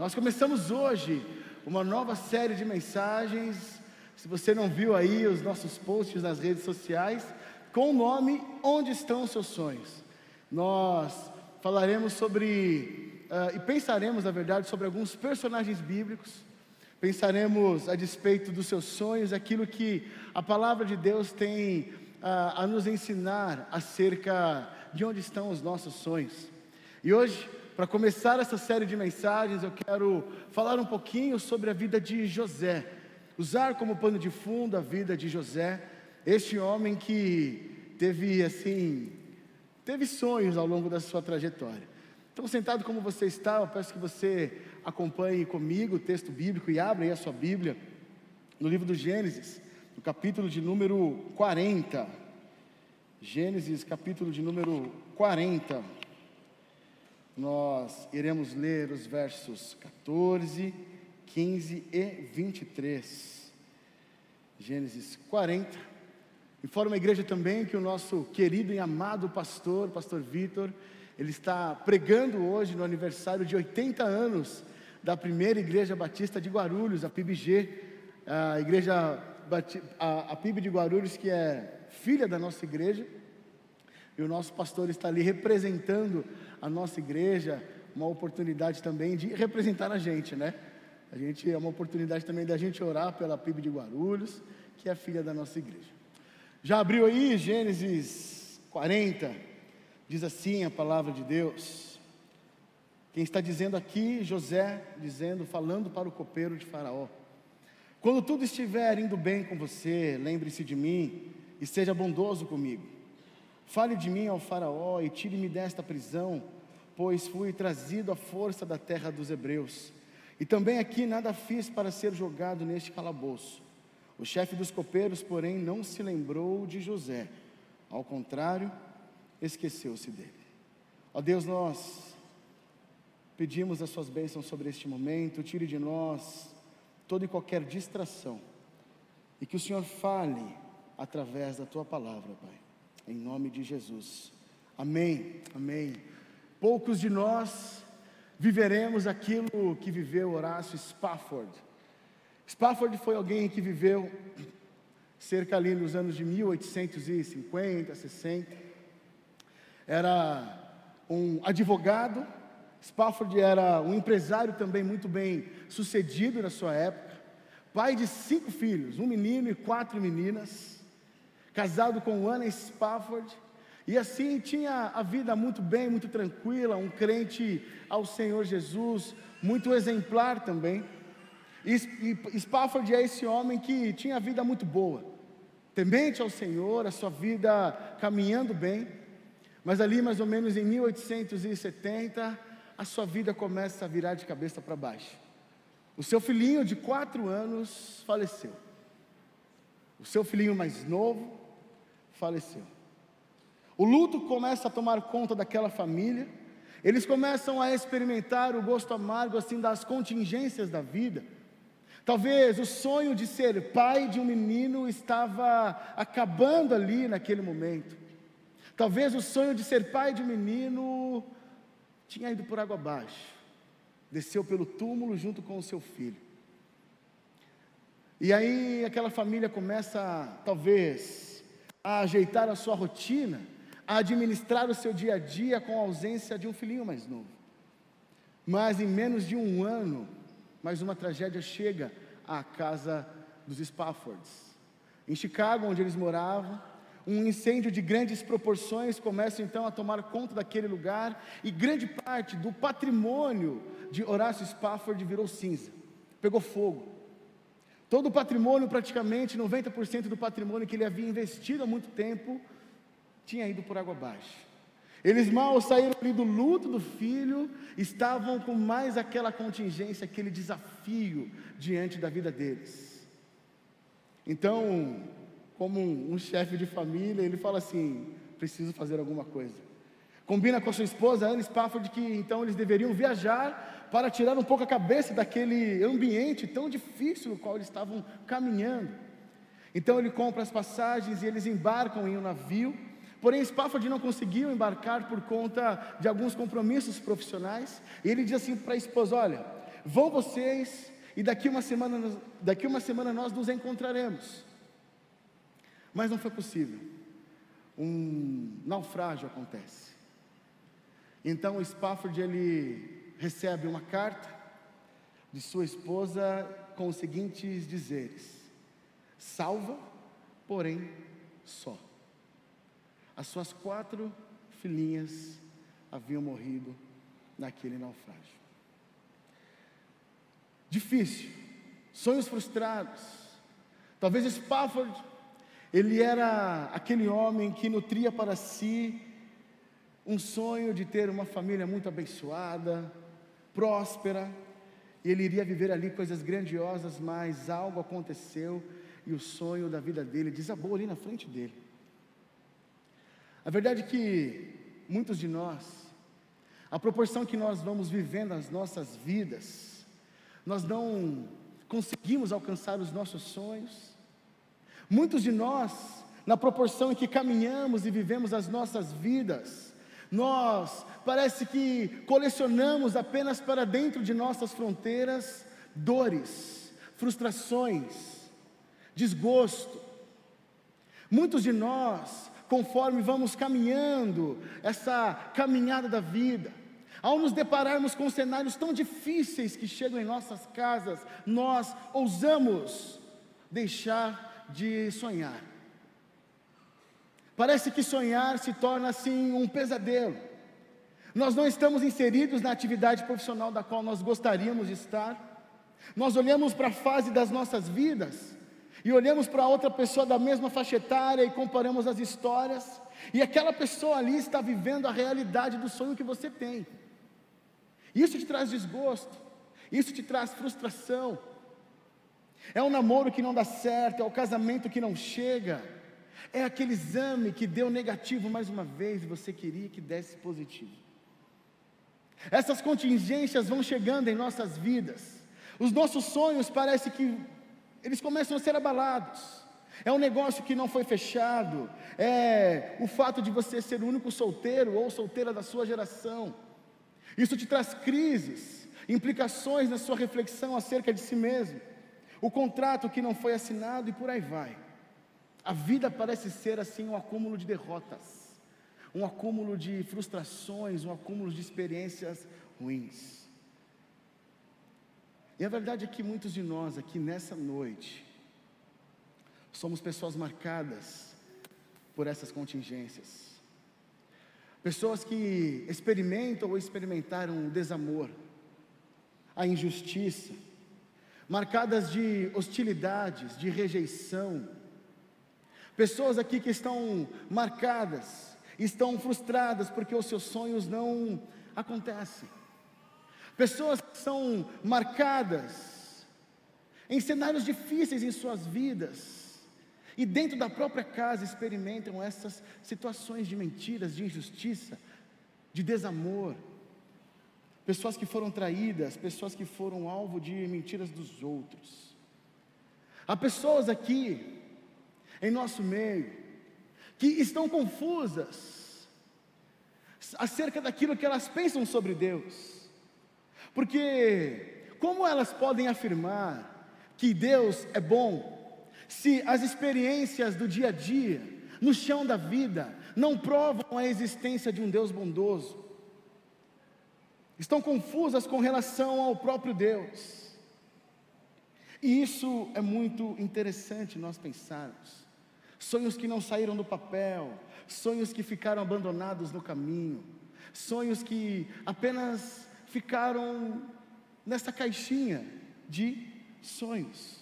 Nós começamos hoje uma nova série de mensagens. Se você não viu aí os nossos posts nas redes sociais, com o nome Onde estão os seus sonhos? Nós falaremos sobre uh, e pensaremos, na verdade, sobre alguns personagens bíblicos. Pensaremos a despeito dos seus sonhos, aquilo que a palavra de Deus tem uh, a nos ensinar acerca de onde estão os nossos sonhos. E hoje para começar essa série de mensagens, eu quero falar um pouquinho sobre a vida de José, usar como pano de fundo a vida de José, este homem que teve assim, teve sonhos ao longo da sua trajetória. Então, sentado como você está, eu peço que você acompanhe comigo o texto bíblico e abra aí a sua Bíblia no livro do Gênesis, no capítulo de número 40. Gênesis, capítulo de número 40 nós iremos ler os versos 14, 15 e 23. Gênesis 40. Informa a igreja também que o nosso querido e amado pastor, pastor Vitor, ele está pregando hoje no aniversário de 80 anos da primeira igreja batista de Guarulhos, a PIBG, a igreja a, a PIB de Guarulhos que é filha da nossa igreja. E o nosso pastor está ali representando a nossa igreja, uma oportunidade também de representar a gente, né? A gente é uma oportunidade também da gente orar pela PIB de Guarulhos, que é filha da nossa igreja. Já abriu aí Gênesis 40, diz assim a palavra de Deus. Quem está dizendo aqui, José, dizendo, falando para o copeiro de Faraó: Quando tudo estiver indo bem com você, lembre-se de mim e seja bondoso comigo. Fale de mim ao Faraó e tire-me desta prisão, pois fui trazido à força da terra dos hebreus. E também aqui nada fiz para ser jogado neste calabouço. O chefe dos copeiros, porém, não se lembrou de José. Ao contrário, esqueceu-se dele. Ó Deus, nós pedimos as suas bênçãos sobre este momento, tire de nós toda e qualquer distração, e que o Senhor fale através da tua palavra, Pai em nome de Jesus. Amém, amém. Poucos de nós viveremos aquilo que viveu Horácio Spafford. Spafford foi alguém que viveu cerca ali nos anos de 1850, 60. Era um advogado. Spafford era um empresário também muito bem sucedido na sua época. Pai de cinco filhos, um menino e quatro meninas casado com Anna Spafford, e assim tinha a vida muito bem, muito tranquila, um crente ao Senhor Jesus, muito exemplar também. E Spafford é esse homem que tinha a vida muito boa, temente ao Senhor, a sua vida caminhando bem, mas ali mais ou menos em 1870, a sua vida começa a virar de cabeça para baixo. O seu filhinho de quatro anos faleceu. O seu filhinho mais novo faleceu. O luto começa a tomar conta daquela família. Eles começam a experimentar o gosto amargo assim das contingências da vida. Talvez o sonho de ser pai de um menino estava acabando ali naquele momento. Talvez o sonho de ser pai de um menino tinha ido por água abaixo. Desceu pelo túmulo junto com o seu filho. E aí aquela família começa, talvez, a ajeitar a sua rotina, a administrar o seu dia a dia com a ausência de um filhinho mais novo. Mas em menos de um ano, mais uma tragédia chega à casa dos Spaffords. Em Chicago, onde eles moravam, um incêndio de grandes proporções começa então a tomar conta daquele lugar e grande parte do patrimônio de Horácio Spafford virou cinza, pegou fogo. Todo o patrimônio, praticamente 90% do patrimônio que ele havia investido há muito tempo, tinha ido por água abaixo. Eles mal saíram do luto do filho, estavam com mais aquela contingência, aquele desafio diante da vida deles. Então, como um, um chefe de família, ele fala assim: preciso fazer alguma coisa. Combina com a sua esposa, Anne Spafford, que então eles deveriam viajar para tirar um pouco a cabeça daquele ambiente tão difícil no qual eles estavam caminhando. Então ele compra as passagens e eles embarcam em um navio. Porém, Spafford não conseguiu embarcar por conta de alguns compromissos profissionais. E ele diz assim para a esposa: Olha, vão vocês e daqui uma semana, daqui uma semana nós nos encontraremos. Mas não foi possível. Um naufrágio acontece. Então Spafford ele recebe uma carta de sua esposa com os seguintes dizeres: salva, porém só. As suas quatro filhinhas haviam morrido naquele naufrágio. Difícil, sonhos frustrados. Talvez Spafford, ele era aquele homem que nutria para si um sonho de ter uma família muito abençoada, próspera, e ele iria viver ali coisas grandiosas, mas algo aconteceu e o sonho da vida dele desabou ali na frente dele. A verdade é que muitos de nós, a proporção que nós vamos vivendo as nossas vidas, nós não conseguimos alcançar os nossos sonhos. Muitos de nós, na proporção em que caminhamos e vivemos as nossas vidas, nós parece que colecionamos apenas para dentro de nossas fronteiras dores, frustrações, desgosto. Muitos de nós conforme vamos caminhando essa caminhada da vida, ao nos depararmos com cenários tão difíceis que chegam em nossas casas, nós ousamos deixar de sonhar. Parece que sonhar se torna assim um pesadelo. Nós não estamos inseridos na atividade profissional da qual nós gostaríamos de estar. Nós olhamos para a fase das nossas vidas e olhamos para outra pessoa da mesma faixa etária e comparamos as histórias, e aquela pessoa ali está vivendo a realidade do sonho que você tem. Isso te traz desgosto, isso te traz frustração. É um namoro que não dá certo, é o casamento que não chega, é aquele exame que deu negativo mais uma vez e você queria que desse positivo. Essas contingências vão chegando em nossas vidas, os nossos sonhos parece que eles começam a ser abalados. É um negócio que não foi fechado, é o fato de você ser o único solteiro ou solteira da sua geração. Isso te traz crises, implicações na sua reflexão acerca de si mesmo. O contrato que não foi assinado e por aí vai. A vida parece ser assim um acúmulo de derrotas, um acúmulo de frustrações, um acúmulo de experiências ruins. E a verdade é que muitos de nós aqui nessa noite somos pessoas marcadas por essas contingências. Pessoas que experimentam ou experimentaram o desamor, a injustiça, marcadas de hostilidades, de rejeição. Pessoas aqui que estão marcadas, estão frustradas porque os seus sonhos não acontecem. Pessoas que são marcadas em cenários difíceis em suas vidas e dentro da própria casa experimentam essas situações de mentiras, de injustiça, de desamor. Pessoas que foram traídas, pessoas que foram alvo de mentiras dos outros. Há pessoas aqui em nosso meio que estão confusas acerca daquilo que elas pensam sobre Deus. Porque como elas podem afirmar que Deus é bom, se as experiências do dia a dia, no chão da vida, não provam a existência de um Deus bondoso? Estão confusas com relação ao próprio Deus. E isso é muito interessante nós pensarmos. Sonhos que não saíram do papel, sonhos que ficaram abandonados no caminho, sonhos que apenas ficaram nessa caixinha de sonhos.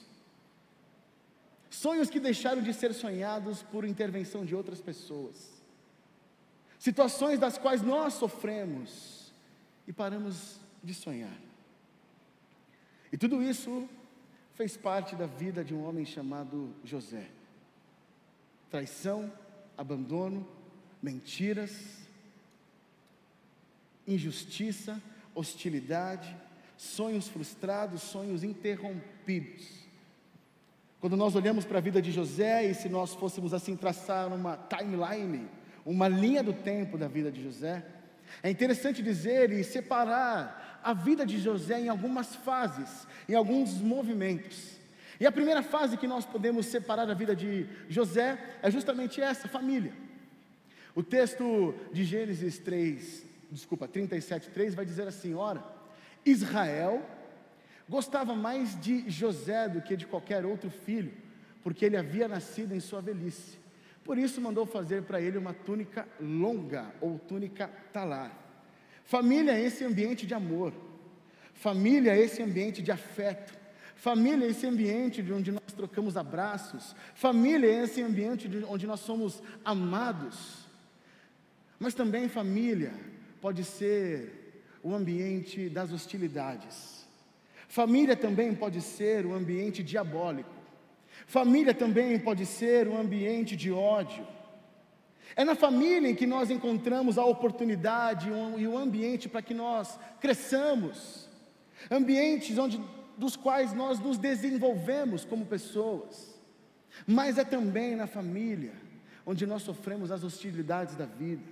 Sonhos que deixaram de ser sonhados por intervenção de outras pessoas. Situações das quais nós sofremos e paramos de sonhar. E tudo isso fez parte da vida de um homem chamado José. Traição, abandono, mentiras, injustiça, hostilidade, sonhos frustrados, sonhos interrompidos. Quando nós olhamos para a vida de José, e se nós fôssemos assim traçar uma timeline, uma linha do tempo da vida de José, é interessante dizer e separar a vida de José em algumas fases, em alguns movimentos. E a primeira fase que nós podemos separar da vida de José é justamente essa, família. O texto de Gênesis 3, desculpa, 37, 3 vai dizer assim: ora, Israel gostava mais de José do que de qualquer outro filho, porque ele havia nascido em sua velhice. Por isso mandou fazer para ele uma túnica longa ou túnica talar. Família é esse ambiente de amor. Família é esse ambiente de afeto. Família é esse ambiente onde nós trocamos abraços. Família é esse ambiente onde nós somos amados. Mas também família pode ser o ambiente das hostilidades. Família também pode ser o ambiente diabólico. Família também pode ser um ambiente de ódio. É na família em que nós encontramos a oportunidade e o ambiente para que nós cresçamos, ambientes onde dos quais nós nos desenvolvemos como pessoas, mas é também na família onde nós sofremos as hostilidades da vida,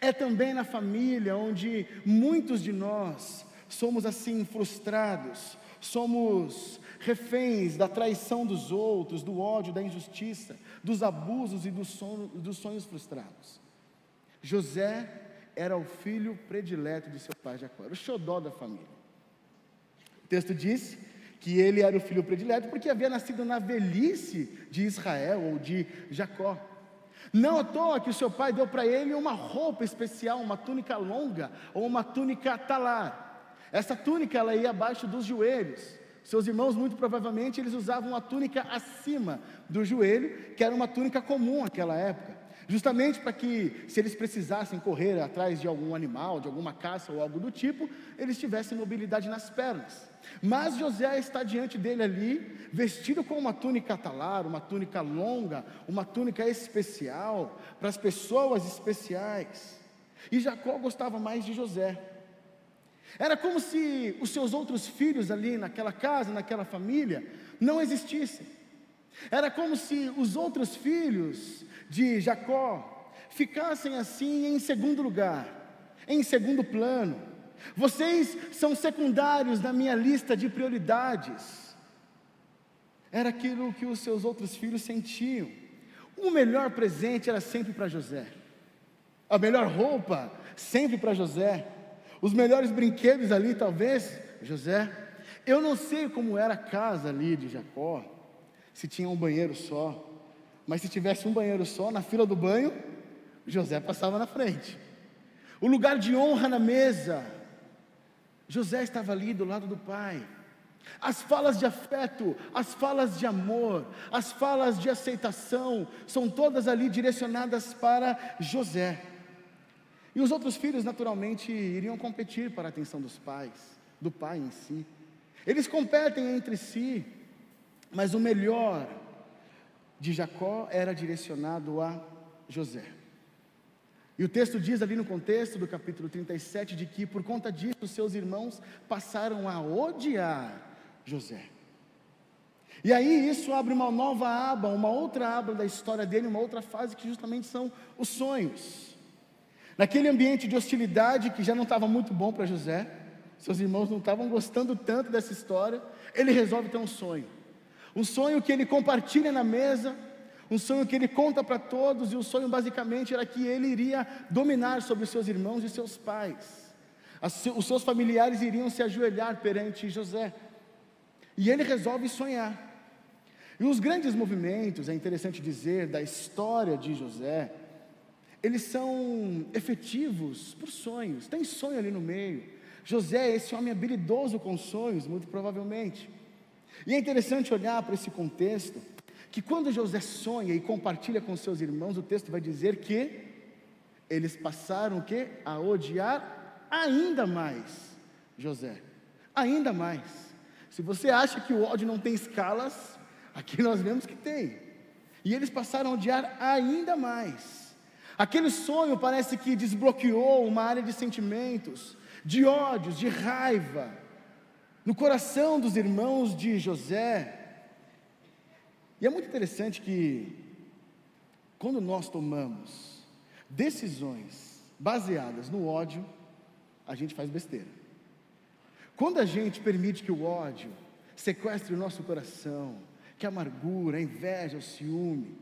é também na família onde muitos de nós somos assim frustrados, somos reféns da traição dos outros, do ódio, da injustiça, dos abusos e dos sonhos, dos sonhos frustrados. José era o filho predileto de seu pai Jacó, o xodó da família. Texto diz que ele era o filho predileto porque havia nascido na velhice de Israel ou de Jacó. Não à toa que o seu pai deu para ele uma roupa especial, uma túnica longa ou uma túnica talar. Essa túnica ela ia abaixo dos joelhos. Seus irmãos, muito provavelmente, eles usavam uma túnica acima do joelho, que era uma túnica comum naquela época justamente para que, se eles precisassem correr atrás de algum animal, de alguma caça ou algo do tipo, eles tivessem mobilidade nas pernas. Mas José está diante dele ali, vestido com uma túnica talar, uma túnica longa, uma túnica especial, para as pessoas especiais. E Jacó gostava mais de José. Era como se os seus outros filhos ali naquela casa, naquela família, não existissem. Era como se os outros filhos de Jacó ficassem assim em segundo lugar, em segundo plano. Vocês são secundários na minha lista de prioridades. Era aquilo que os seus outros filhos sentiam. O melhor presente era sempre para José. A melhor roupa sempre para José. Os melhores brinquedos ali, talvez, José. Eu não sei como era a casa ali de Jacó, se tinha um banheiro só, mas se tivesse um banheiro só, na fila do banho, José passava na frente. O lugar de honra na mesa, José estava ali do lado do pai. As falas de afeto, as falas de amor, as falas de aceitação, são todas ali direcionadas para José. E os outros filhos, naturalmente, iriam competir para a atenção dos pais, do pai em si. Eles competem entre si, mas o melhor de Jacó era direcionado a José. E o texto diz ali no contexto do capítulo 37 de que por conta disso seus irmãos passaram a odiar José. E aí isso abre uma nova aba, uma outra aba da história dele, uma outra fase que justamente são os sonhos. Naquele ambiente de hostilidade que já não estava muito bom para José, seus irmãos não estavam gostando tanto dessa história, ele resolve ter um sonho um sonho que ele compartilha na mesa, um sonho que ele conta para todos, e o sonho basicamente era que ele iria dominar sobre seus irmãos e seus pais. Os seus familiares iriam se ajoelhar perante José. E ele resolve sonhar. E os grandes movimentos, é interessante dizer, da história de José, eles são efetivos por sonhos. Tem sonho ali no meio. José é esse homem habilidoso com sonhos, muito provavelmente. E é interessante olhar para esse contexto, que quando José sonha e compartilha com seus irmãos, o texto vai dizer que eles passaram o quê? A odiar ainda mais José. Ainda mais. Se você acha que o ódio não tem escalas, aqui nós vemos que tem. E eles passaram a odiar ainda mais. Aquele sonho parece que desbloqueou uma área de sentimentos, de ódios, de raiva no coração dos irmãos de José. E é muito interessante que, quando nós tomamos decisões baseadas no ódio, a gente faz besteira. Quando a gente permite que o ódio sequestre o nosso coração, que a amargura, a inveja, o ciúme,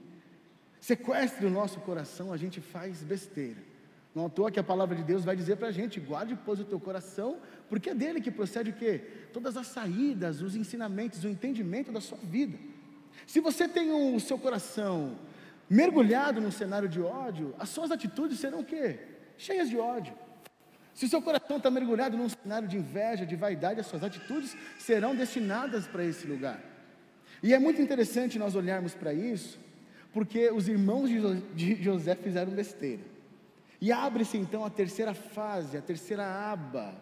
sequestre o nosso coração, a gente faz besteira. Não à toa que a palavra de Deus vai dizer para a gente: guarde, pois, o teu coração, porque é dele que procede o quê? Todas as saídas, os ensinamentos, o entendimento da sua vida. Se você tem o seu coração mergulhado num cenário de ódio, as suas atitudes serão o quê? Cheias de ódio. Se o seu coração está mergulhado num cenário de inveja, de vaidade, as suas atitudes serão destinadas para esse lugar. E é muito interessante nós olharmos para isso, porque os irmãos de José fizeram besteira. E abre-se então a terceira fase, a terceira aba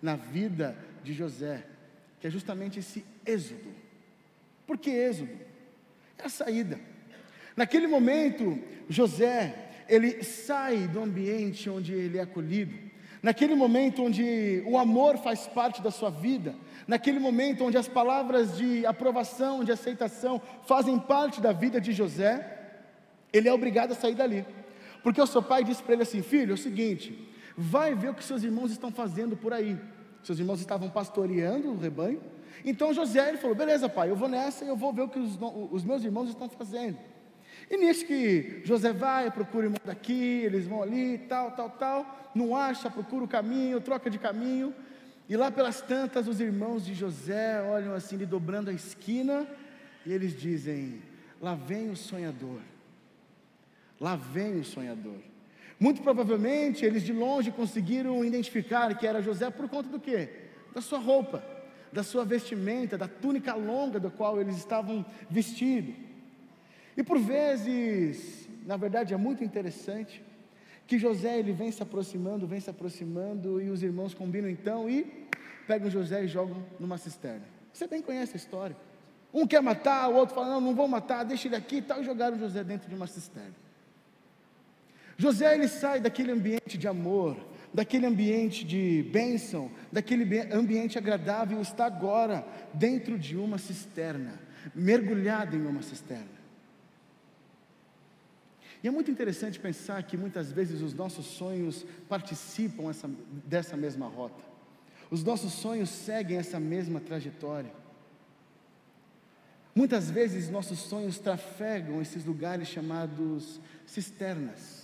na vida de José, que é justamente esse êxodo. Por que êxodo? É a saída. Naquele momento, José, ele sai do ambiente onde ele é acolhido. Naquele momento onde o amor faz parte da sua vida, naquele momento onde as palavras de aprovação, de aceitação fazem parte da vida de José, ele é obrigado a sair dali. Porque o seu pai disse para ele assim: Filho, é o seguinte, vai ver o que seus irmãos estão fazendo por aí. Seus irmãos estavam pastoreando o rebanho. Então José ele falou: Beleza, pai, eu vou nessa e eu vou ver o que os, os meus irmãos estão fazendo. E nisso que José vai, procura o irmão daqui, eles vão ali, tal, tal, tal, não acha, procura o caminho, troca de caminho. E lá pelas tantas, os irmãos de José olham assim, lhe dobrando a esquina, e eles dizem: Lá vem o sonhador. Lá vem o sonhador. Muito provavelmente eles de longe conseguiram identificar que era José por conta do quê? Da sua roupa, da sua vestimenta, da túnica longa da qual eles estavam vestidos. E por vezes, na verdade é muito interessante, que José ele vem se aproximando, vem se aproximando, e os irmãos combinam então e pegam José e jogam numa cisterna. Você bem conhece a história. Um quer matar, o outro fala, não, não vou matar, deixa ele aqui e tal, e jogaram José dentro de uma cisterna. José ele sai daquele ambiente de amor, daquele ambiente de bênção, daquele ambiente agradável, está agora dentro de uma cisterna, mergulhado em uma cisterna. E é muito interessante pensar que muitas vezes os nossos sonhos participam essa, dessa mesma rota, os nossos sonhos seguem essa mesma trajetória. Muitas vezes nossos sonhos trafegam esses lugares chamados cisternas.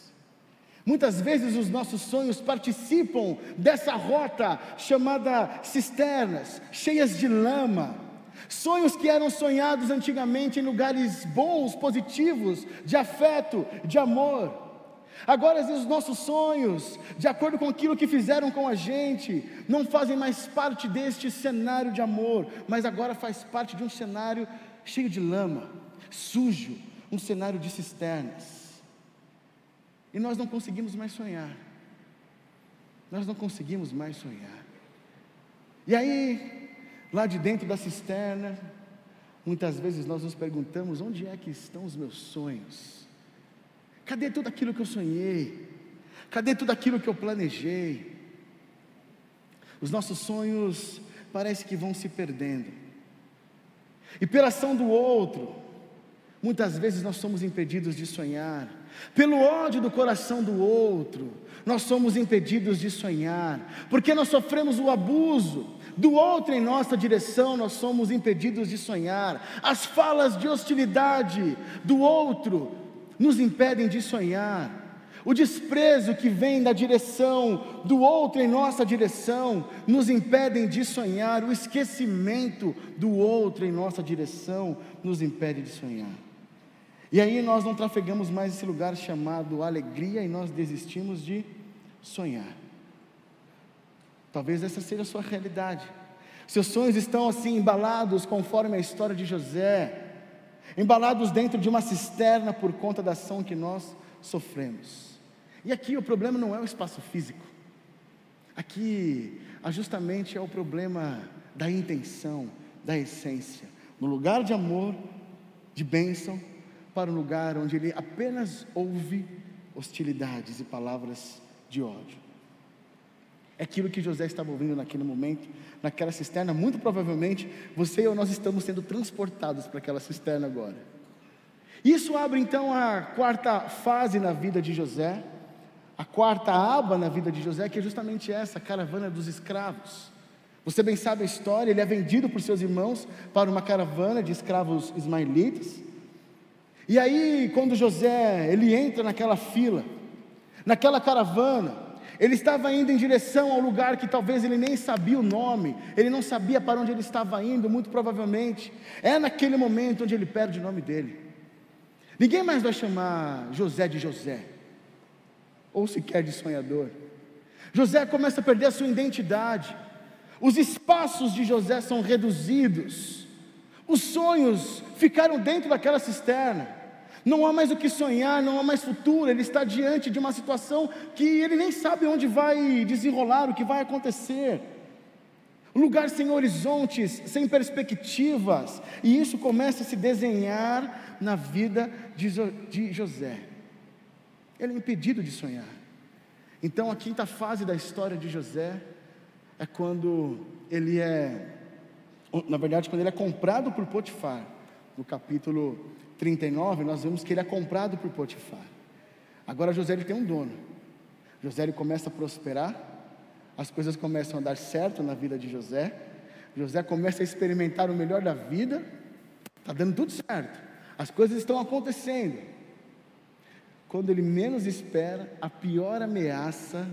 Muitas vezes os nossos sonhos participam dessa rota chamada cisternas, cheias de lama. Sonhos que eram sonhados antigamente em lugares bons, positivos, de afeto, de amor. Agora, às vezes, os nossos sonhos, de acordo com aquilo que fizeram com a gente, não fazem mais parte deste cenário de amor, mas agora faz parte de um cenário cheio de lama, sujo, um cenário de cisternas. E nós não conseguimos mais sonhar. Nós não conseguimos mais sonhar. E aí, lá de dentro da cisterna, muitas vezes nós nos perguntamos: onde é que estão os meus sonhos? Cadê tudo aquilo que eu sonhei? Cadê tudo aquilo que eu planejei? Os nossos sonhos parece que vão se perdendo. E pela ação do outro, muitas vezes nós somos impedidos de sonhar pelo ódio do coração do outro, nós somos impedidos de sonhar, porque nós sofremos o abuso do outro em nossa direção, nós somos impedidos de sonhar. As falas de hostilidade do outro nos impedem de sonhar. O desprezo que vem da direção do outro em nossa direção nos impedem de sonhar. O esquecimento do outro em nossa direção nos impede de sonhar. E aí nós não trafegamos mais esse lugar chamado alegria e nós desistimos de sonhar. Talvez essa seja a sua realidade. Seus sonhos estão assim embalados conforme a história de José, embalados dentro de uma cisterna por conta da ação que nós sofremos. E aqui o problema não é o espaço físico. Aqui justamente é o problema da intenção, da essência. No lugar de amor, de bênção, para um lugar onde ele apenas ouve hostilidades e palavras de ódio. É aquilo que José estava ouvindo naquele momento, naquela cisterna. Muito provavelmente você eu nós estamos sendo transportados para aquela cisterna agora. Isso abre então a quarta fase na vida de José, a quarta aba na vida de José, que é justamente essa, a caravana dos escravos. Você bem sabe a história, ele é vendido por seus irmãos para uma caravana de escravos ismaelitas. E aí, quando José, ele entra naquela fila, naquela caravana, ele estava indo em direção ao lugar que talvez ele nem sabia o nome, ele não sabia para onde ele estava indo, muito provavelmente. É naquele momento onde ele perde o nome dele. Ninguém mais vai chamar José de José, ou sequer de sonhador. José começa a perder a sua identidade. Os espaços de José são reduzidos. Os sonhos ficaram dentro daquela cisterna. Não há mais o que sonhar, não há mais futuro. Ele está diante de uma situação que ele nem sabe onde vai desenrolar, o que vai acontecer. Lugar sem horizontes, sem perspectivas. E isso começa a se desenhar na vida de José. Ele é impedido de sonhar. Então, a quinta fase da história de José é quando ele é, na verdade, quando ele é comprado por Potifar. No capítulo 39, nós vemos que ele é comprado por Potifar. Agora José ele tem um dono. José ele começa a prosperar, as coisas começam a dar certo na vida de José. José começa a experimentar o melhor da vida, está dando tudo certo, as coisas estão acontecendo. Quando ele menos espera, a pior ameaça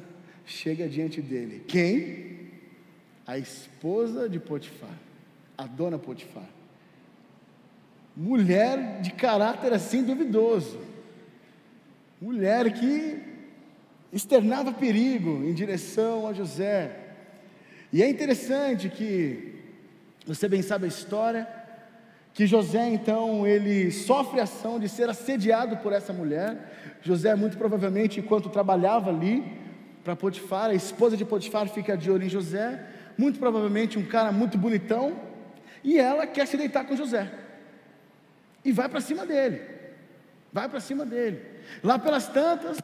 chega diante dele. Quem? a esposa de Potifar, a dona Potifar. Mulher de caráter assim duvidoso. Mulher que externava perigo em direção a José. E é interessante que você bem sabe a história que José então ele sofre a ação de ser assediado por essa mulher. José muito provavelmente enquanto trabalhava ali para Potifar, a esposa de Potifar fica de olho em José muito provavelmente um cara muito bonitão, e ela quer se deitar com José. E vai para cima dele. Vai para cima dele. Lá pelas tantas,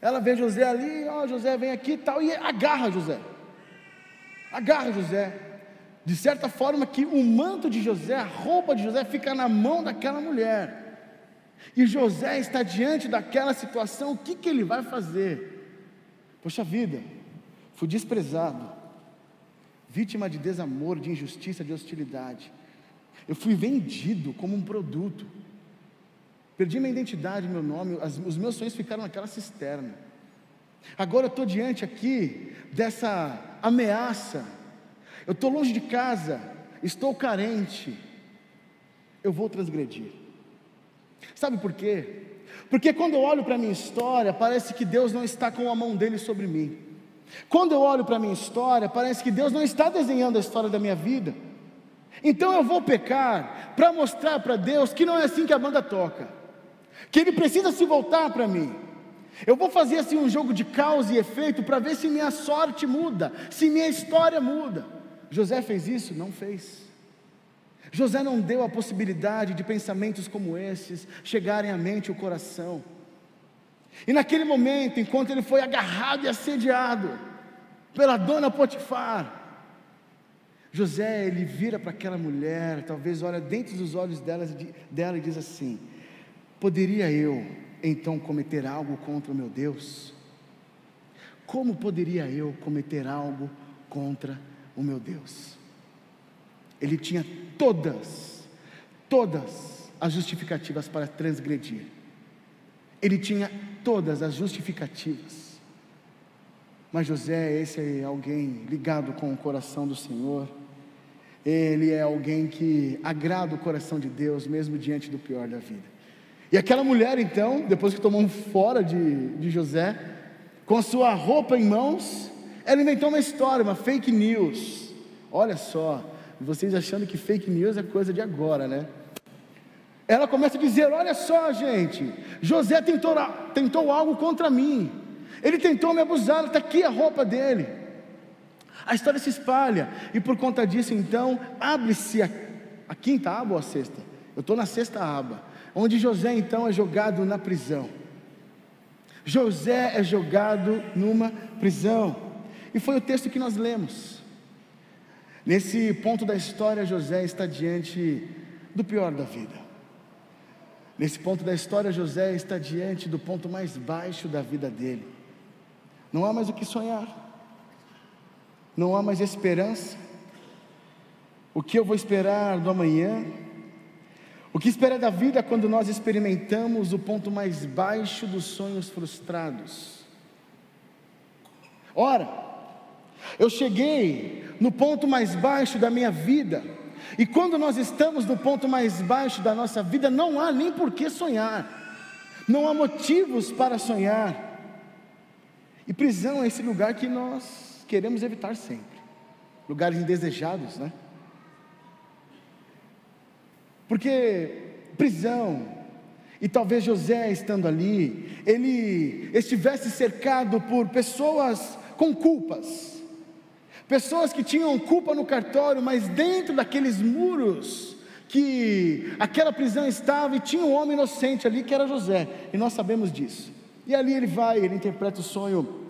ela vê José ali, ó, oh, José vem aqui e tal, e agarra José. Agarra José. De certa forma que o manto de José, a roupa de José fica na mão daquela mulher. E José está diante daquela situação, o que, que ele vai fazer? Poxa vida, fui desprezado, vítima de desamor, de injustiça, de hostilidade. Eu fui vendido como um produto. Perdi minha identidade, meu nome, as, os meus sonhos ficaram naquela cisterna. Agora eu estou diante aqui dessa ameaça. Eu estou longe de casa, estou carente. Eu vou transgredir. Sabe por quê? Porque quando eu olho para a minha história, parece que Deus não está com a mão dele sobre mim. Quando eu olho para a minha história, parece que Deus não está desenhando a história da minha vida. Então eu vou pecar para mostrar para Deus que não é assim que a banda toca, que Ele precisa se voltar para mim. Eu vou fazer assim um jogo de causa e efeito para ver se minha sorte muda, se minha história muda. José fez isso? Não fez. José não deu a possibilidade de pensamentos como esses chegarem à mente e o coração. E naquele momento, enquanto ele foi agarrado e assediado pela dona Potifar, José ele vira para aquela mulher, talvez olha dentro dos olhos dela, dela e diz assim: Poderia eu então cometer algo contra o meu Deus? Como poderia eu cometer algo contra o meu Deus? Ele tinha todas, todas as justificativas para transgredir. Ele tinha todas as justificativas. Mas José, esse é alguém ligado com o coração do Senhor. Ele é alguém que agrada o coração de Deus, mesmo diante do pior da vida. E aquela mulher, então, depois que tomou um fora de, de José, com sua roupa em mãos, ela inventou uma história, uma fake news. Olha só, vocês achando que fake news é coisa de agora, né? ela começa a dizer: Olha só, gente, José tentou, tentou algo contra mim, ele tentou me abusar, está aqui a roupa dele. A história se espalha, e por conta disso, então, abre-se a, a quinta aba ou a sexta? Eu estou na sexta aba, onde José então é jogado na prisão. José é jogado numa prisão, e foi o texto que nós lemos. Nesse ponto da história, José está diante do pior da vida. Nesse ponto da história, José está diante do ponto mais baixo da vida dele. Não há mais o que sonhar. Não há mais esperança. O que eu vou esperar do amanhã? O que esperar da vida quando nós experimentamos o ponto mais baixo dos sonhos frustrados? Ora, eu cheguei no ponto mais baixo da minha vida, e quando nós estamos no ponto mais baixo da nossa vida, não há nem por que sonhar, não há motivos para sonhar. E prisão é esse lugar que nós queremos evitar sempre lugares indesejados, né? Porque prisão, e talvez José estando ali, ele estivesse cercado por pessoas com culpas, pessoas que tinham culpa no cartório, mas dentro daqueles muros que aquela prisão estava e tinha um homem inocente ali que era José, e nós sabemos disso. E ali ele vai, ele interpreta o sonho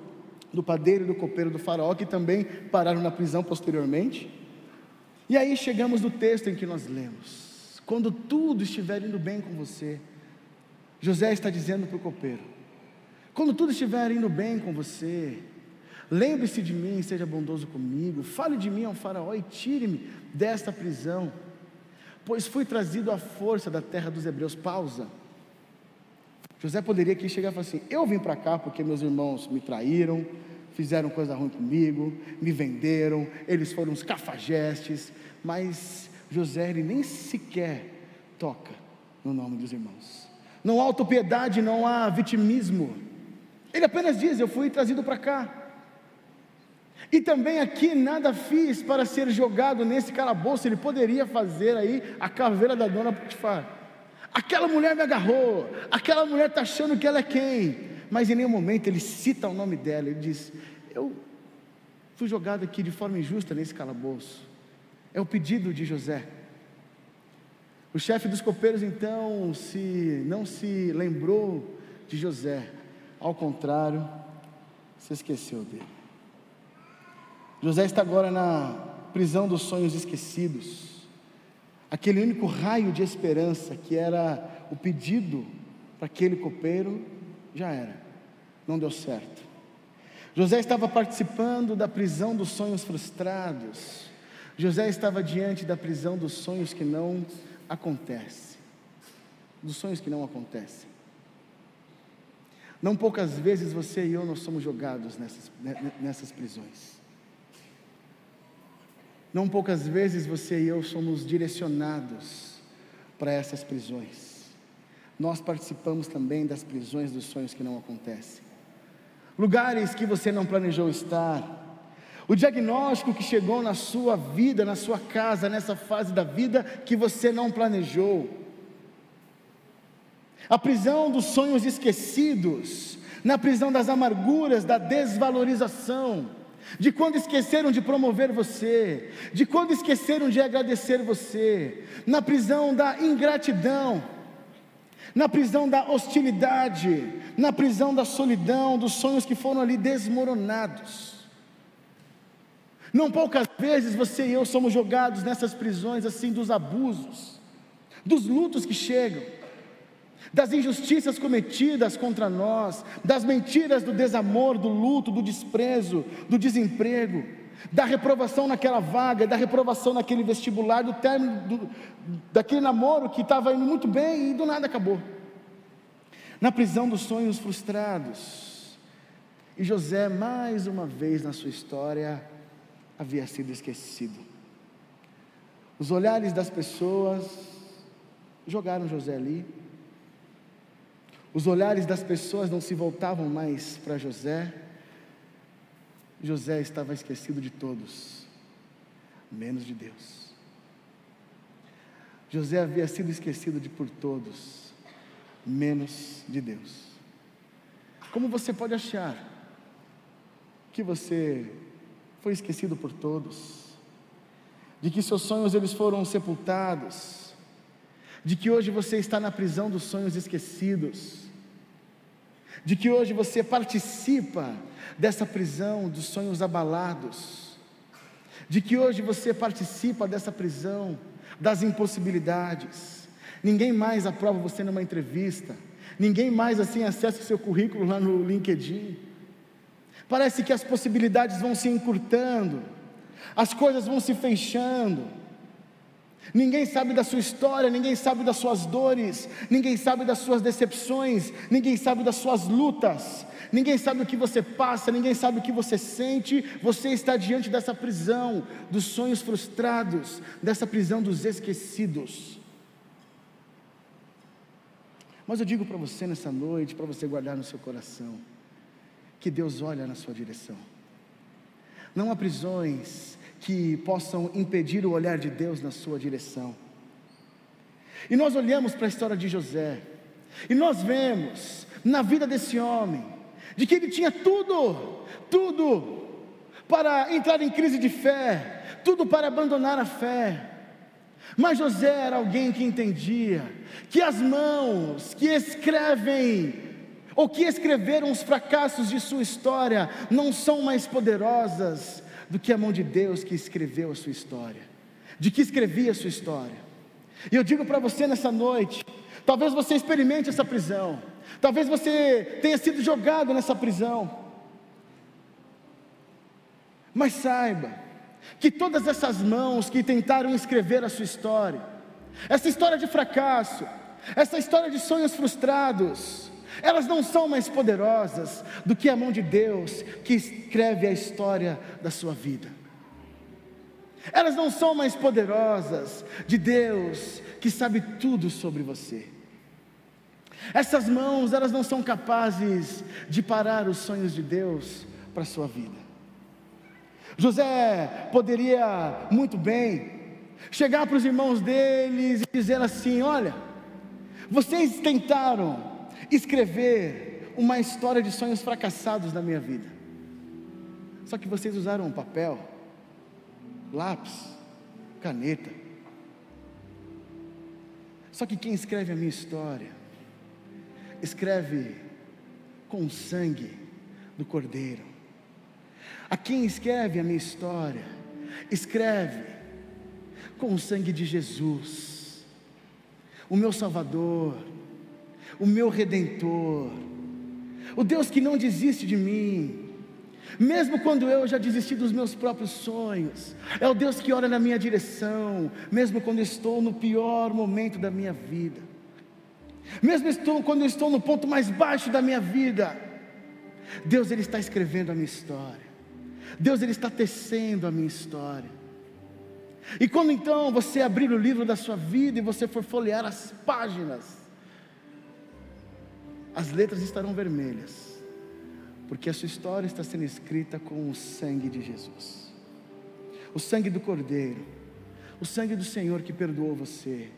do padeiro e do copeiro do faraó, que também pararam na prisão posteriormente. E aí chegamos no texto em que nós lemos quando tudo estiver indo bem com você, José está dizendo para o copeiro: quando tudo estiver indo bem com você, lembre-se de mim, seja bondoso comigo, fale de mim ao Faraó e tire-me desta prisão, pois fui trazido à força da terra dos hebreus. Pausa. José poderia aqui chegar e falar assim: Eu vim para cá porque meus irmãos me traíram, fizeram coisa ruim comigo, me venderam, eles foram os cafajestes, mas José ele nem sequer toca no nome dos irmãos. Não há autopiedade, não há vitimismo. Ele apenas diz: Eu fui trazido para cá. E também aqui nada fiz para ser jogado nesse calabouço. Ele poderia fazer aí a caveira da dona Potifar. Aquela mulher me agarrou, aquela mulher está achando que ela é quem? Mas em nenhum momento ele cita o nome dela. Ele diz: Eu fui jogado aqui de forma injusta nesse calabouço. É o pedido de José. O chefe dos copeiros então se não se lembrou de José, ao contrário, se esqueceu dele. José está agora na prisão dos sonhos esquecidos. Aquele único raio de esperança que era o pedido para aquele copeiro já era, não deu certo. José estava participando da prisão dos sonhos frustrados. José estava diante da prisão dos sonhos que não acontecem, dos sonhos que não acontecem. Não poucas vezes você e eu nós somos jogados nessas, nessas prisões. Não poucas vezes você e eu somos direcionados para essas prisões. Nós participamos também das prisões dos sonhos que não acontecem. Lugares que você não planejou estar, o diagnóstico que chegou na sua vida, na sua casa, nessa fase da vida que você não planejou. A prisão dos sonhos esquecidos, na prisão das amarguras, da desvalorização, de quando esqueceram de promover você, de quando esqueceram de agradecer você, na prisão da ingratidão, na prisão da hostilidade, na prisão da solidão, dos sonhos que foram ali desmoronados. Não poucas vezes você e eu somos jogados nessas prisões assim dos abusos, dos lutos que chegam, das injustiças cometidas contra nós, das mentiras do desamor, do luto, do desprezo, do desemprego, da reprovação naquela vaga, da reprovação naquele vestibular, do término do, daquele namoro que estava indo muito bem e do nada acabou. Na prisão dos sonhos frustrados. E José, mais uma vez na sua história, havia sido esquecido. Os olhares das pessoas jogaram José ali. Os olhares das pessoas não se voltavam mais para José. José estava esquecido de todos, menos de Deus. José havia sido esquecido de por todos, menos de Deus. Como você pode achar que você foi esquecido por todos, de que seus sonhos eles foram sepultados, de que hoje você está na prisão dos sonhos esquecidos, de que hoje você participa dessa prisão dos sonhos abalados, de que hoje você participa dessa prisão das impossibilidades. Ninguém mais aprova você numa entrevista, ninguém mais assim acessa o seu currículo lá no LinkedIn. Parece que as possibilidades vão se encurtando. as coisas vão se fechando. Ninguém sabe da sua história, ninguém sabe das suas dores, ninguém sabe das suas decepções, ninguém sabe das suas lutas, ninguém sabe o que você passa, ninguém sabe o que você sente. Você está diante dessa prisão dos sonhos frustrados, dessa prisão dos esquecidos. Mas eu digo para você nessa noite, para você guardar no seu coração, que Deus olha na sua direção. Não há prisões que possam impedir o olhar de Deus na sua direção. E nós olhamos para a história de José, e nós vemos na vida desse homem, de que ele tinha tudo, tudo para entrar em crise de fé, tudo para abandonar a fé. Mas José era alguém que entendia que as mãos que escrevem ou que escreveram os fracassos de sua história não são mais poderosas do que a mão de Deus que escreveu a sua história, de que escrevia a sua história. E eu digo para você nessa noite, talvez você experimente essa prisão, talvez você tenha sido jogado nessa prisão, mas saiba que todas essas mãos que tentaram escrever a sua história, essa história de fracasso, essa história de sonhos frustrados, elas não são mais poderosas do que a mão de Deus que escreve a história da sua vida. Elas não são mais poderosas de Deus que sabe tudo sobre você. Essas mãos, elas não são capazes de parar os sonhos de Deus para a sua vida. José poderia muito bem chegar para os irmãos deles e dizer assim: Olha, vocês tentaram escrever uma história de sonhos fracassados na minha vida. Só que vocês usaram um papel, lápis, caneta. Só que quem escreve a minha história, escreve com o sangue do Cordeiro. A quem escreve a minha história, escreve com o sangue de Jesus, o meu Salvador, o meu redentor, o Deus que não desiste de mim, mesmo quando eu já desisti dos meus próprios sonhos, é o Deus que olha na minha direção, mesmo quando estou no pior momento da minha vida, mesmo estou, quando estou no ponto mais baixo da minha vida, Deus ele está escrevendo a minha história, Deus ele está tecendo a minha história. E quando então você abrir o livro da sua vida e você for folhear as páginas, as letras estarão vermelhas, porque a sua história está sendo escrita com o sangue de Jesus, o sangue do Cordeiro, o sangue do Senhor que perdoou você,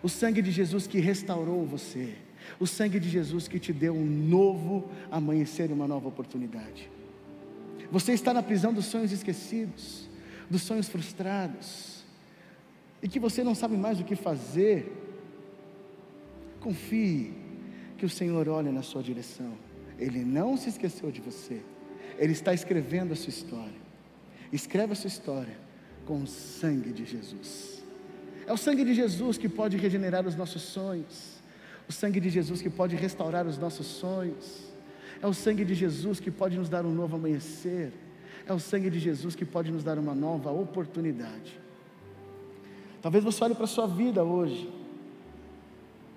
o sangue de Jesus que restaurou você, o sangue de Jesus que te deu um novo amanhecer e uma nova oportunidade. Você está na prisão dos sonhos esquecidos, dos sonhos frustrados, e que você não sabe mais o que fazer. Confie que o Senhor olha na sua direção. Ele não se esqueceu de você. Ele está escrevendo a sua história. Escreve a sua história com o sangue de Jesus. É o sangue de Jesus que pode regenerar os nossos sonhos. O sangue de Jesus que pode restaurar os nossos sonhos. É o sangue de Jesus que pode nos dar um novo amanhecer. É o sangue de Jesus que pode nos dar uma nova oportunidade. Talvez você olhe para a sua vida hoje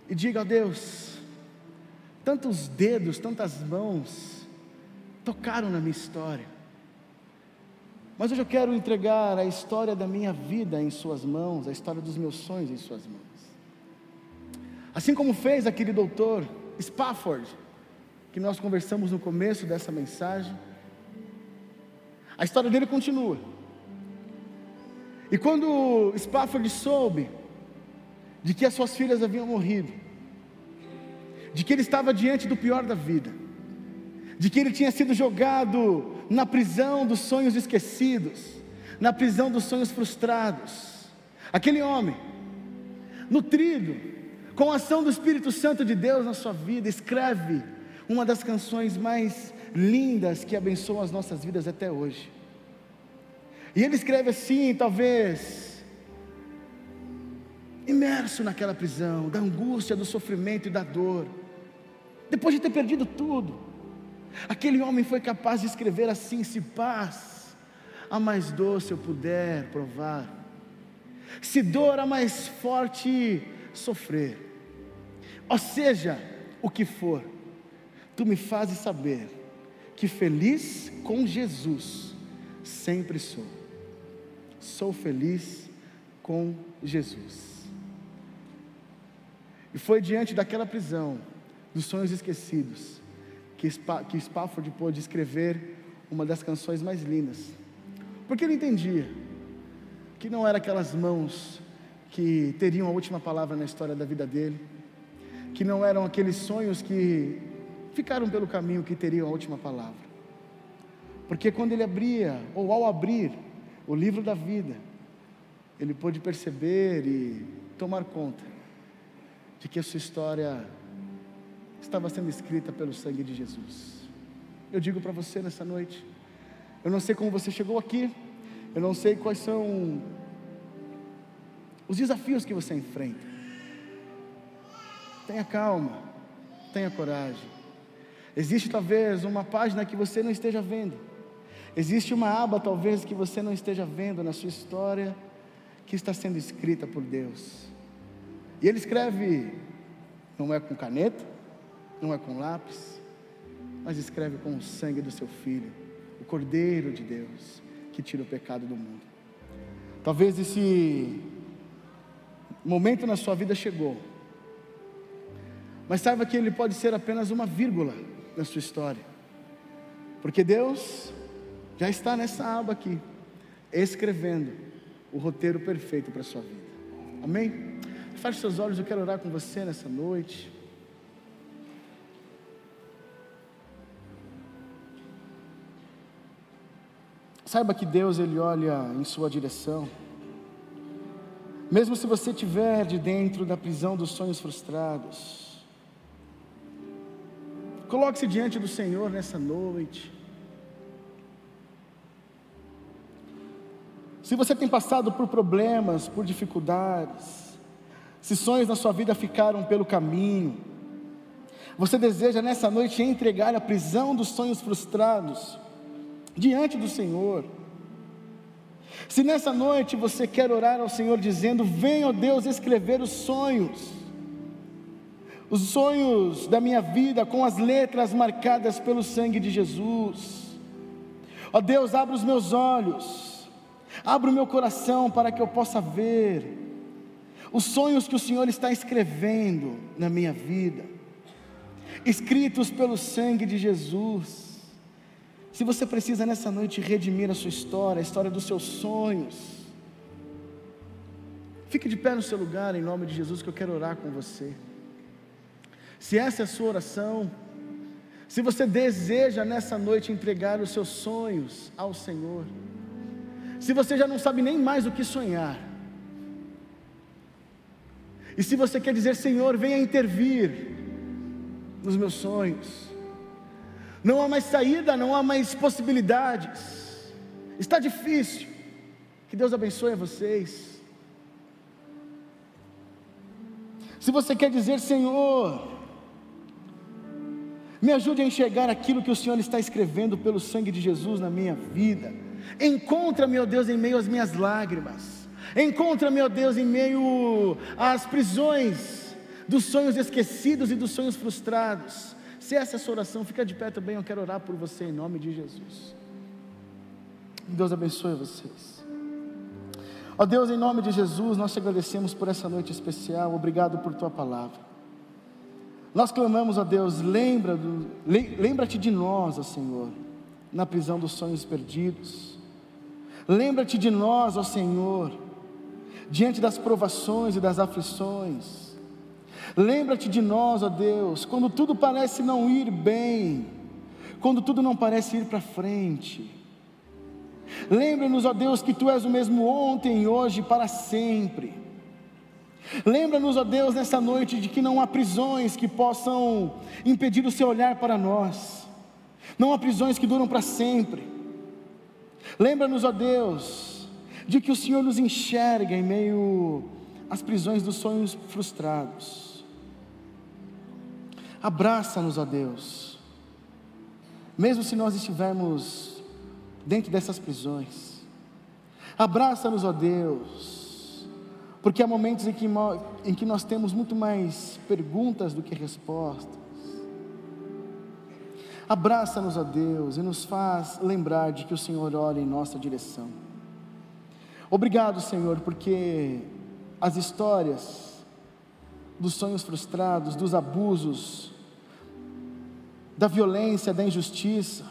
e diga a Deus: tantos dedos, tantas mãos tocaram na minha história. Mas hoje eu quero entregar a história da minha vida em Suas mãos, a história dos meus sonhos em Suas mãos. Assim como fez aquele doutor Spafford, que nós conversamos no começo dessa mensagem, a história dele continua. E quando Spafford soube de que as suas filhas haviam morrido, de que ele estava diante do pior da vida, de que ele tinha sido jogado na prisão dos sonhos esquecidos, na prisão dos sonhos frustrados. Aquele homem, nutrido com a ação do Espírito Santo de Deus na sua vida, escreve uma das canções mais lindas que abençoam as nossas vidas até hoje. E ele escreve assim, talvez, imerso naquela prisão, da angústia, do sofrimento e da dor depois de ter perdido tudo. Aquele homem foi capaz de escrever assim: se paz a mais doce eu puder provar, se dor a mais forte sofrer, ou seja, o que for, tu me fazes saber que feliz com Jesus sempre sou. Sou feliz com Jesus. E foi diante daquela prisão, dos sonhos esquecidos, que, Spa, que Spafford pôde escrever uma das canções mais lindas. Porque ele entendia que não eram aquelas mãos que teriam a última palavra na história da vida dele, que não eram aqueles sonhos que ficaram pelo caminho que teriam a última palavra. Porque quando ele abria, ou ao abrir, o livro da vida, ele pôde perceber e tomar conta de que a sua história estava sendo escrita pelo sangue de Jesus. Eu digo para você nessa noite, eu não sei como você chegou aqui, eu não sei quais são os desafios que você enfrenta. Tenha calma, tenha coragem. Existe talvez uma página que você não esteja vendo. Existe uma aba talvez que você não esteja vendo na sua história que está sendo escrita por Deus. E ele escreve não é com caneta, não é com lápis, mas escreve com o sangue do seu filho, o Cordeiro de Deus, que tira o pecado do mundo. Talvez esse momento na sua vida chegou, mas saiba que ele pode ser apenas uma vírgula na sua história, porque Deus já está nessa aba aqui, escrevendo o roteiro perfeito para a sua vida. Amém? Feche seus olhos, eu quero orar com você nessa noite. Saiba que Deus ele olha em sua direção. Mesmo se você estiver de dentro da prisão dos sonhos frustrados, coloque-se diante do Senhor nessa noite. Se você tem passado por problemas, por dificuldades, se sonhos na sua vida ficaram pelo caminho, você deseja nessa noite entregar a prisão dos sonhos frustrados diante do Senhor. Se nessa noite você quer orar ao Senhor dizendo: Venha, ó Deus, escrever os sonhos, os sonhos da minha vida com as letras marcadas pelo sangue de Jesus. Ó Deus, abra os meus olhos, abra o meu coração para que eu possa ver os sonhos que o Senhor está escrevendo na minha vida, escritos pelo sangue de Jesus. Se você precisa nessa noite redimir a sua história, a história dos seus sonhos, fique de pé no seu lugar em nome de Jesus que eu quero orar com você. Se essa é a sua oração, se você deseja nessa noite entregar os seus sonhos ao Senhor, se você já não sabe nem mais o que sonhar, e se você quer dizer, Senhor, venha intervir nos meus sonhos, não há mais saída, não há mais possibilidades, está difícil. Que Deus abençoe a vocês. Se você quer dizer, Senhor, me ajude a enxergar aquilo que o Senhor está escrevendo pelo sangue de Jesus na minha vida. Encontra, meu Deus, em meio às minhas lágrimas. Encontra, meu Deus, em meio às prisões dos sonhos esquecidos e dos sonhos frustrados. Se essa é a sua oração, fica de pé também. Eu quero orar por você em nome de Jesus. Deus abençoe vocês. Ó Deus, em nome de Jesus, nós te agradecemos por essa noite especial. Obrigado por tua palavra. Nós clamamos a Deus, lembra do, lembra-te de nós, ó Senhor, na prisão dos sonhos perdidos. Lembra-te de nós, ó Senhor, diante das provações e das aflições. Lembra-te de nós, ó Deus, quando tudo parece não ir bem, quando tudo não parece ir para frente. Lembra-nos, ó Deus, que Tu és o mesmo ontem, hoje, para sempre. Lembra-nos, ó Deus, nessa noite, de que não há prisões que possam impedir o Seu olhar para nós, não há prisões que duram para sempre. Lembra-nos, ó Deus, de que o Senhor nos enxerga em meio às prisões dos sonhos frustrados. Abraça-nos, ó Deus. Mesmo se nós estivermos dentro dessas prisões, Abraça-nos, ó Deus, porque há momentos em que, em que nós temos muito mais perguntas do que respostas. Abraça-nos, ó Deus, e nos faz lembrar de que o Senhor olha em nossa direção. Obrigado, Senhor, porque as histórias dos sonhos frustrados, dos abusos, da violência, da injustiça,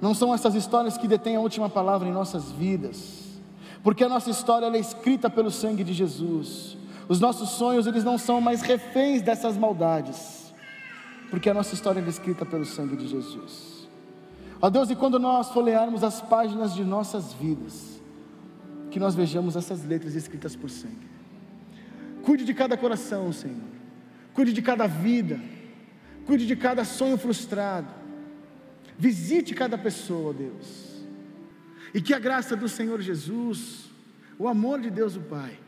não são essas histórias que detêm a última palavra em nossas vidas, porque a nossa história é escrita pelo sangue de Jesus. Os nossos sonhos, eles não são mais reféns dessas maldades, porque a nossa história é escrita pelo sangue de Jesus. Ó Deus, e quando nós folhearmos as páginas de nossas vidas, que nós vejamos essas letras escritas por sangue. Cuide de cada coração, Senhor. Cuide de cada vida. Cuide de cada sonho frustrado. Visite cada pessoa, Deus. E que a graça do Senhor Jesus, o amor de Deus o Pai,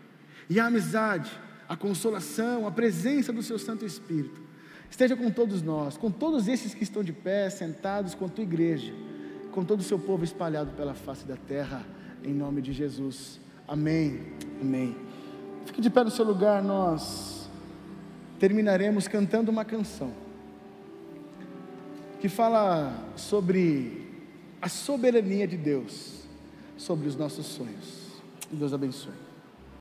e a amizade, a consolação, a presença do Seu Santo Espírito, esteja com todos nós, com todos esses que estão de pé, sentados, com a tua igreja, com todo o seu povo espalhado pela face da terra, em nome de Jesus. Amém. Amém. Fique de pé no seu lugar, nós terminaremos cantando uma canção que fala sobre a soberania de Deus sobre os nossos sonhos. Deus abençoe.